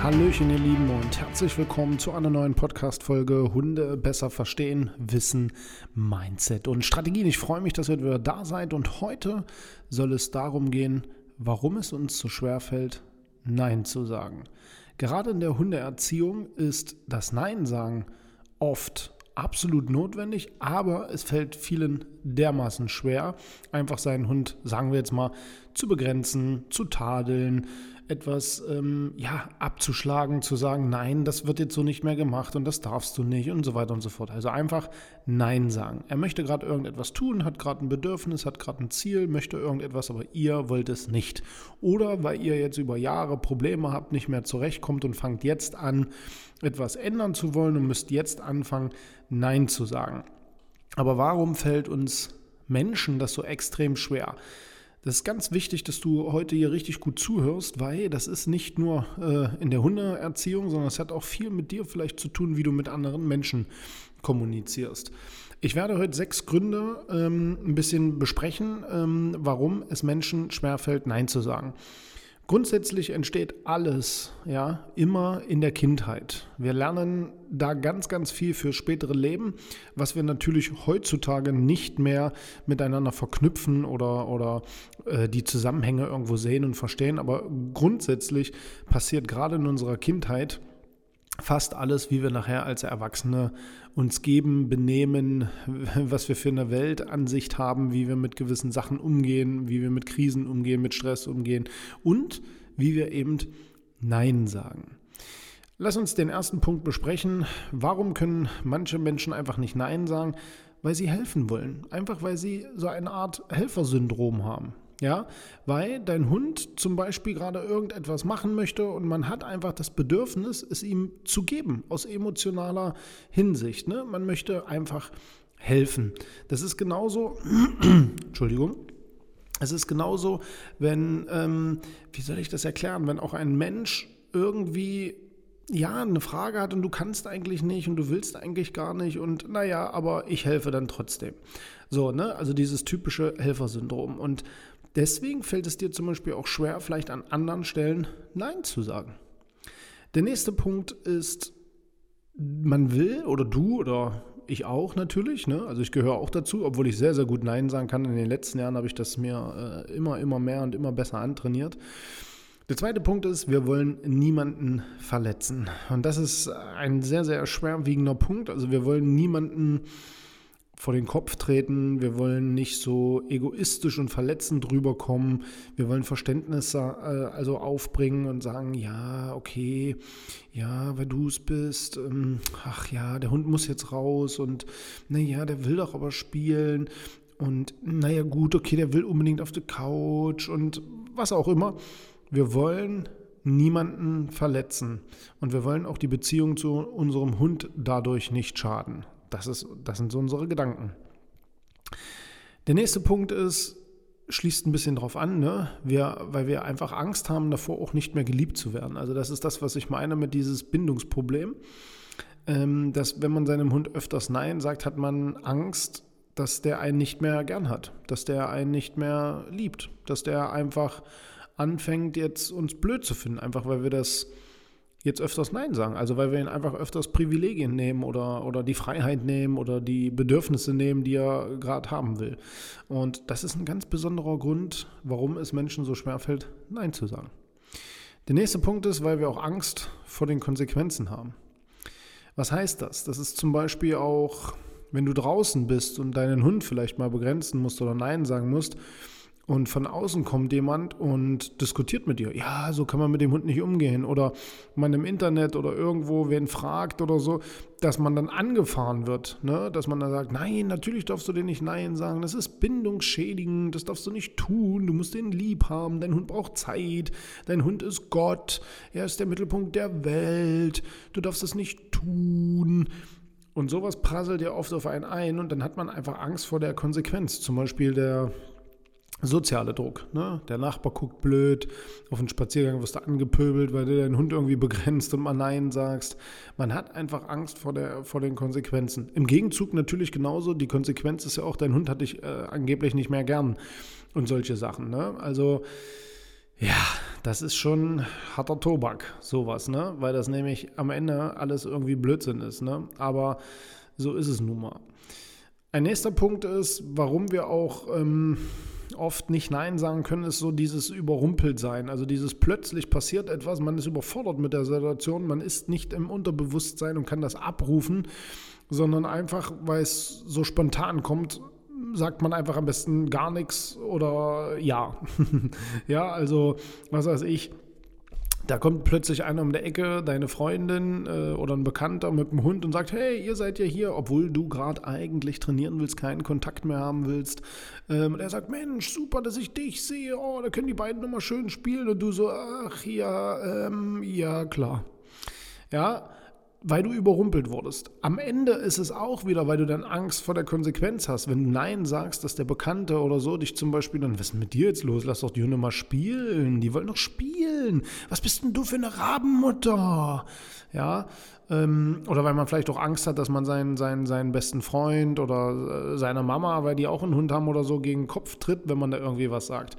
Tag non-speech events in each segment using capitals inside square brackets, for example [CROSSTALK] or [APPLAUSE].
Hallöchen, ihr Lieben, und herzlich willkommen zu einer neuen Podcast-Folge Hunde besser verstehen, Wissen, Mindset und Strategien. Ich freue mich, dass ihr wieder da seid und heute soll es darum gehen, warum es uns so schwer fällt, Nein zu sagen. Gerade in der Hundeerziehung ist das Nein sagen oft absolut notwendig, aber es fällt vielen dermaßen schwer, einfach seinen Hund, sagen wir jetzt mal, zu begrenzen, zu tadeln, etwas ähm, ja, abzuschlagen, zu sagen, nein, das wird jetzt so nicht mehr gemacht und das darfst du nicht und so weiter und so fort. Also einfach Nein sagen. Er möchte gerade irgendetwas tun, hat gerade ein Bedürfnis, hat gerade ein Ziel, möchte irgendetwas, aber ihr wollt es nicht. Oder weil ihr jetzt über Jahre Probleme habt, nicht mehr zurechtkommt und fangt jetzt an, etwas ändern zu wollen und müsst jetzt anfangen, Nein zu sagen. Aber warum fällt uns Menschen das so extrem schwer? Das ist ganz wichtig, dass du heute hier richtig gut zuhörst, weil das ist nicht nur äh, in der Hundeerziehung, sondern es hat auch viel mit dir vielleicht zu tun, wie du mit anderen Menschen kommunizierst. Ich werde heute sechs Gründe ähm, ein bisschen besprechen, ähm, warum es Menschen schwerfällt, Nein zu sagen. Grundsätzlich entsteht alles ja immer in der Kindheit. Wir lernen da ganz, ganz viel für spätere Leben, was wir natürlich heutzutage nicht mehr miteinander verknüpfen oder, oder äh, die Zusammenhänge irgendwo sehen und verstehen. Aber grundsätzlich passiert gerade in unserer Kindheit fast alles, wie wir nachher als Erwachsene uns geben, benehmen, was wir für eine Weltansicht haben, wie wir mit gewissen Sachen umgehen, wie wir mit Krisen umgehen, mit Stress umgehen und wie wir eben Nein sagen. Lass uns den ersten Punkt besprechen. Warum können manche Menschen einfach nicht Nein sagen? Weil sie helfen wollen. Einfach weil sie so eine Art Helfersyndrom haben. Ja, weil dein Hund zum Beispiel gerade irgendetwas machen möchte und man hat einfach das Bedürfnis, es ihm zu geben, aus emotionaler Hinsicht. Ne? Man möchte einfach helfen. Das ist genauso, [CLEARS THROAT] Entschuldigung, es ist genauso, wenn, ähm, wie soll ich das erklären, wenn auch ein Mensch irgendwie ja, eine Frage hat und du kannst eigentlich nicht und du willst eigentlich gar nicht und naja, aber ich helfe dann trotzdem. So, ne? Also dieses typische Helfersyndrom. Und Deswegen fällt es dir zum Beispiel auch schwer, vielleicht an anderen Stellen Nein zu sagen. Der nächste Punkt ist, man will oder du oder ich auch natürlich, ne? also ich gehöre auch dazu, obwohl ich sehr, sehr gut Nein sagen kann. In den letzten Jahren habe ich das mir äh, immer, immer mehr und immer besser antrainiert. Der zweite Punkt ist, wir wollen niemanden verletzen. Und das ist ein sehr, sehr schwerwiegender Punkt. Also wir wollen niemanden vor den Kopf treten, wir wollen nicht so egoistisch und verletzend rüberkommen, wir wollen Verständnis äh, also aufbringen und sagen, ja, okay, ja, weil du es bist, ähm, ach ja, der Hund muss jetzt raus und naja, der will doch aber spielen und naja gut, okay, der will unbedingt auf die Couch und was auch immer. Wir wollen niemanden verletzen und wir wollen auch die Beziehung zu unserem Hund dadurch nicht schaden. Das, ist, das sind so unsere Gedanken. Der nächste Punkt ist, schließt ein bisschen drauf an, ne? wir, weil wir einfach Angst haben, davor auch nicht mehr geliebt zu werden. Also das ist das, was ich meine mit dieses Bindungsproblem, ähm, dass wenn man seinem Hund öfters Nein sagt, hat man Angst, dass der einen nicht mehr gern hat, dass der einen nicht mehr liebt, dass der einfach anfängt, jetzt uns blöd zu finden, einfach weil wir das jetzt öfters Nein sagen. Also weil wir ihn einfach öfters Privilegien nehmen oder, oder die Freiheit nehmen oder die Bedürfnisse nehmen, die er gerade haben will. Und das ist ein ganz besonderer Grund, warum es Menschen so schwer fällt, Nein zu sagen. Der nächste Punkt ist, weil wir auch Angst vor den Konsequenzen haben. Was heißt das? Das ist zum Beispiel auch, wenn du draußen bist und deinen Hund vielleicht mal begrenzen musst oder Nein sagen musst und von außen kommt jemand und diskutiert mit dir. Ja, so kann man mit dem Hund nicht umgehen. Oder man im Internet oder irgendwo wen fragt oder so, dass man dann angefahren wird. Ne? Dass man dann sagt, nein, natürlich darfst du den nicht Nein sagen. Das ist bindungsschädigend, das darfst du nicht tun. Du musst den lieb haben. Dein Hund braucht Zeit. Dein Hund ist Gott. Er ist der Mittelpunkt der Welt. Du darfst es nicht tun. Und sowas prasselt ja oft auf einen ein und dann hat man einfach Angst vor der Konsequenz. Zum Beispiel der soziale Druck. Ne? Der Nachbar guckt blöd, auf den Spaziergang wirst du angepöbelt, weil du deinen Hund irgendwie begrenzt und mal Nein sagst. Man hat einfach Angst vor, der, vor den Konsequenzen. Im Gegenzug natürlich genauso, die Konsequenz ist ja auch, dein Hund hat dich äh, angeblich nicht mehr gern und solche Sachen. Ne? Also ja, das ist schon harter Tobak, sowas, ne? weil das nämlich am Ende alles irgendwie Blödsinn ist. Ne? Aber so ist es nun mal. Ein nächster Punkt ist, warum wir auch... Ähm, oft nicht Nein sagen können, ist so dieses Überrumpeltsein. Also dieses plötzlich passiert etwas, man ist überfordert mit der Situation, man ist nicht im Unterbewusstsein und kann das abrufen, sondern einfach, weil es so spontan kommt, sagt man einfach am besten gar nichts oder ja. [LAUGHS] ja, also was weiß ich da kommt plötzlich einer um der Ecke, deine Freundin äh, oder ein Bekannter mit dem Hund und sagt, hey, ihr seid ja hier, obwohl du gerade eigentlich trainieren willst, keinen Kontakt mehr haben willst. Ähm, und er sagt, Mensch, super, dass ich dich sehe, oh, da können die beiden nochmal schön spielen. Und du so, ach ja, ähm, ja, klar. Ja, weil du überrumpelt wurdest. Am Ende ist es auch wieder, weil du dann Angst vor der Konsequenz hast. Wenn du Nein sagst, dass der Bekannte oder so dich zum Beispiel dann, was ist mit dir jetzt los? Lass doch die Hunde mal spielen. Die wollen doch spielen. Was bist denn du für eine Rabenmutter? Ja, ähm, oder weil man vielleicht auch Angst hat, dass man seinen, seinen, seinen besten Freund oder äh, seine Mama, weil die auch einen Hund haben oder so, gegen den Kopf tritt, wenn man da irgendwie was sagt.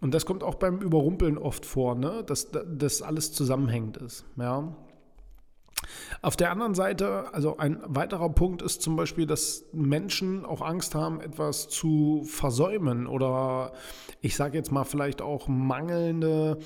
Und das kommt auch beim Überrumpeln oft vor, ne? dass das alles zusammenhängend ist. Ja. Auf der anderen Seite, also ein weiterer Punkt ist zum Beispiel, dass Menschen auch Angst haben, etwas zu versäumen oder ich sage jetzt mal vielleicht auch mangelnde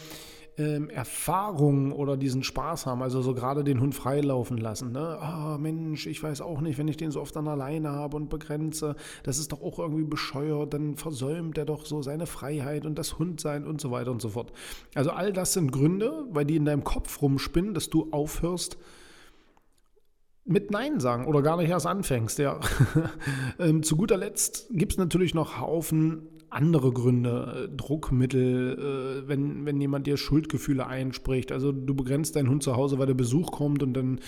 ähm, Erfahrung oder diesen Spaß haben, also so gerade den Hund freilaufen lassen. Ne? Oh, Mensch, ich weiß auch nicht, wenn ich den so oft an alleine habe und begrenze, das ist doch auch irgendwie bescheuert, dann versäumt er doch so seine Freiheit und das Hundsein und so weiter und so fort. Also all das sind Gründe, weil die in deinem Kopf rumspinnen, dass du aufhörst, mit Nein sagen oder gar nicht erst anfängst. Ja. [LAUGHS] ähm, zu guter Letzt gibt es natürlich noch Haufen andere Gründe, äh, Druckmittel, äh, wenn, wenn jemand dir Schuldgefühle einspricht. Also du begrenzt deinen Hund zu Hause, weil der Besuch kommt und dann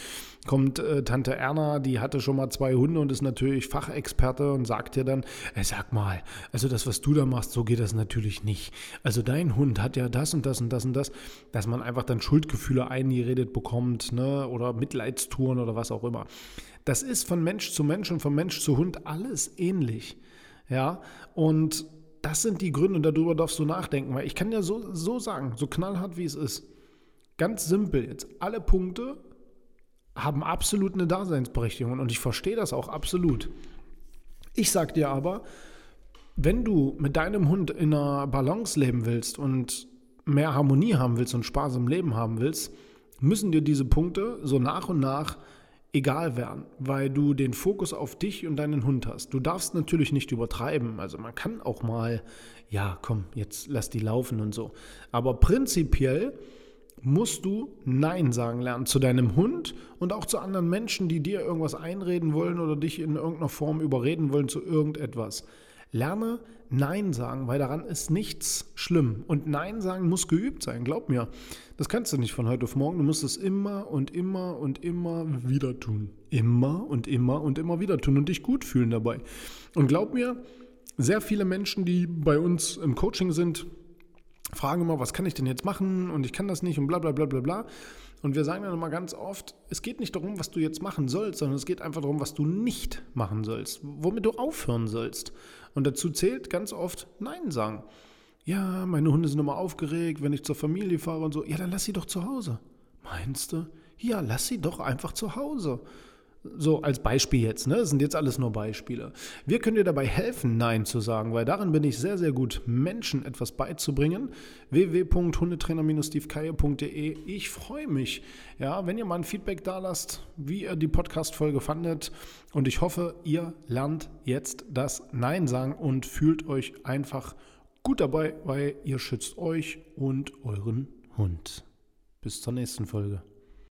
kommt äh, Tante Erna, die hatte schon mal zwei Hunde und ist natürlich Fachexperte und sagt dir dann, ey, sag mal, also das, was du da machst, so geht das natürlich nicht. Also dein Hund hat ja das und das und das und das, dass man einfach dann Schuldgefühle eingeredet bekommt ne? oder Mitleidstouren oder was auch immer. Das ist von Mensch zu Mensch und von Mensch zu Hund alles ähnlich. Ja, und das sind die Gründe, darüber darfst du nachdenken, weil ich kann ja so, so sagen, so knallhart wie es ist. Ganz simpel jetzt. Alle Punkte haben absolut eine Daseinsberechtigung und ich verstehe das auch absolut. Ich sag dir aber, wenn du mit deinem Hund in einer Balance leben willst und mehr Harmonie haben willst und Spaß im Leben haben willst, müssen dir diese Punkte so nach und nach egal werden, weil du den Fokus auf dich und deinen Hund hast. Du darfst natürlich nicht übertreiben. Also man kann auch mal, ja, komm, jetzt lass die laufen und so. Aber prinzipiell musst du Nein sagen lernen zu deinem Hund und auch zu anderen Menschen, die dir irgendwas einreden wollen oder dich in irgendeiner Form überreden wollen zu irgendetwas. Lerne Nein sagen, weil daran ist nichts schlimm. Und Nein sagen muss geübt sein, glaub mir. Das kannst du nicht von heute auf morgen. Du musst es immer und immer und immer wieder tun. Immer und immer und immer wieder tun und dich gut fühlen dabei. Und glaub mir, sehr viele Menschen, die bei uns im Coaching sind, fragen immer, was kann ich denn jetzt machen und ich kann das nicht und bla bla bla bla bla. Und wir sagen dann immer ganz oft, es geht nicht darum, was du jetzt machen sollst, sondern es geht einfach darum, was du nicht machen sollst, womit du aufhören sollst. Und dazu zählt ganz oft Nein sagen. Ja, meine Hunde sind immer aufgeregt, wenn ich zur Familie fahre und so. Ja, dann lass sie doch zu Hause. Meinst du? Ja, lass sie doch einfach zu Hause. So als Beispiel jetzt, ne? Das sind jetzt alles nur Beispiele. Wir können dir dabei helfen, Nein zu sagen, weil darin bin ich sehr, sehr gut, Menschen etwas beizubringen. www.hundetrainer-stevekeier.de Ich freue mich, ja, wenn ihr mal ein Feedback da lasst, wie ihr die Podcast-Folge fandet. Und ich hoffe, ihr lernt jetzt das Nein sagen und fühlt euch einfach gut dabei, weil ihr schützt euch und euren Hund. Bis zur nächsten Folge.